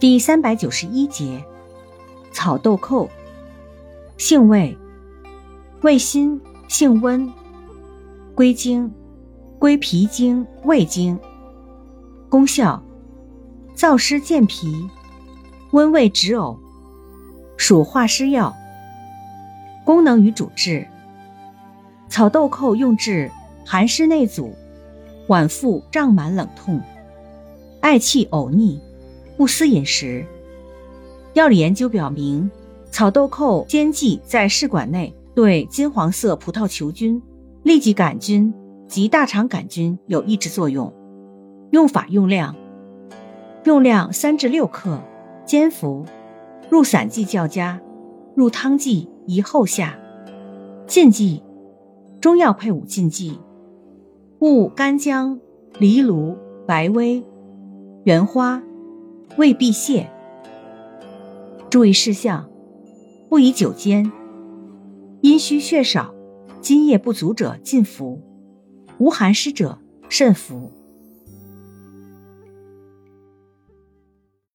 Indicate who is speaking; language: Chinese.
Speaker 1: 第三百九十一节，草豆蔻，性味，味辛，性温，归经，归脾经、胃经。功效，燥湿健脾，温胃止呕，属化湿药。功能与主治，草豆蔻用治寒湿内阻、脘腹胀满冷痛、嗳气呕逆。勿私饮食。药理研究表明，草豆蔻煎剂在试管内对金黄色葡萄球菌、痢疾杆菌及大肠杆菌有抑制作用。用法用量：用量三至六克，煎服。入散剂较佳，入汤剂宜后下。禁忌：中药配伍禁忌：勿干姜、藜芦、白薇、原花。胃闭泻。注意事项：不宜久煎。阴虚血少、津液不足者禁服，无寒湿者慎服。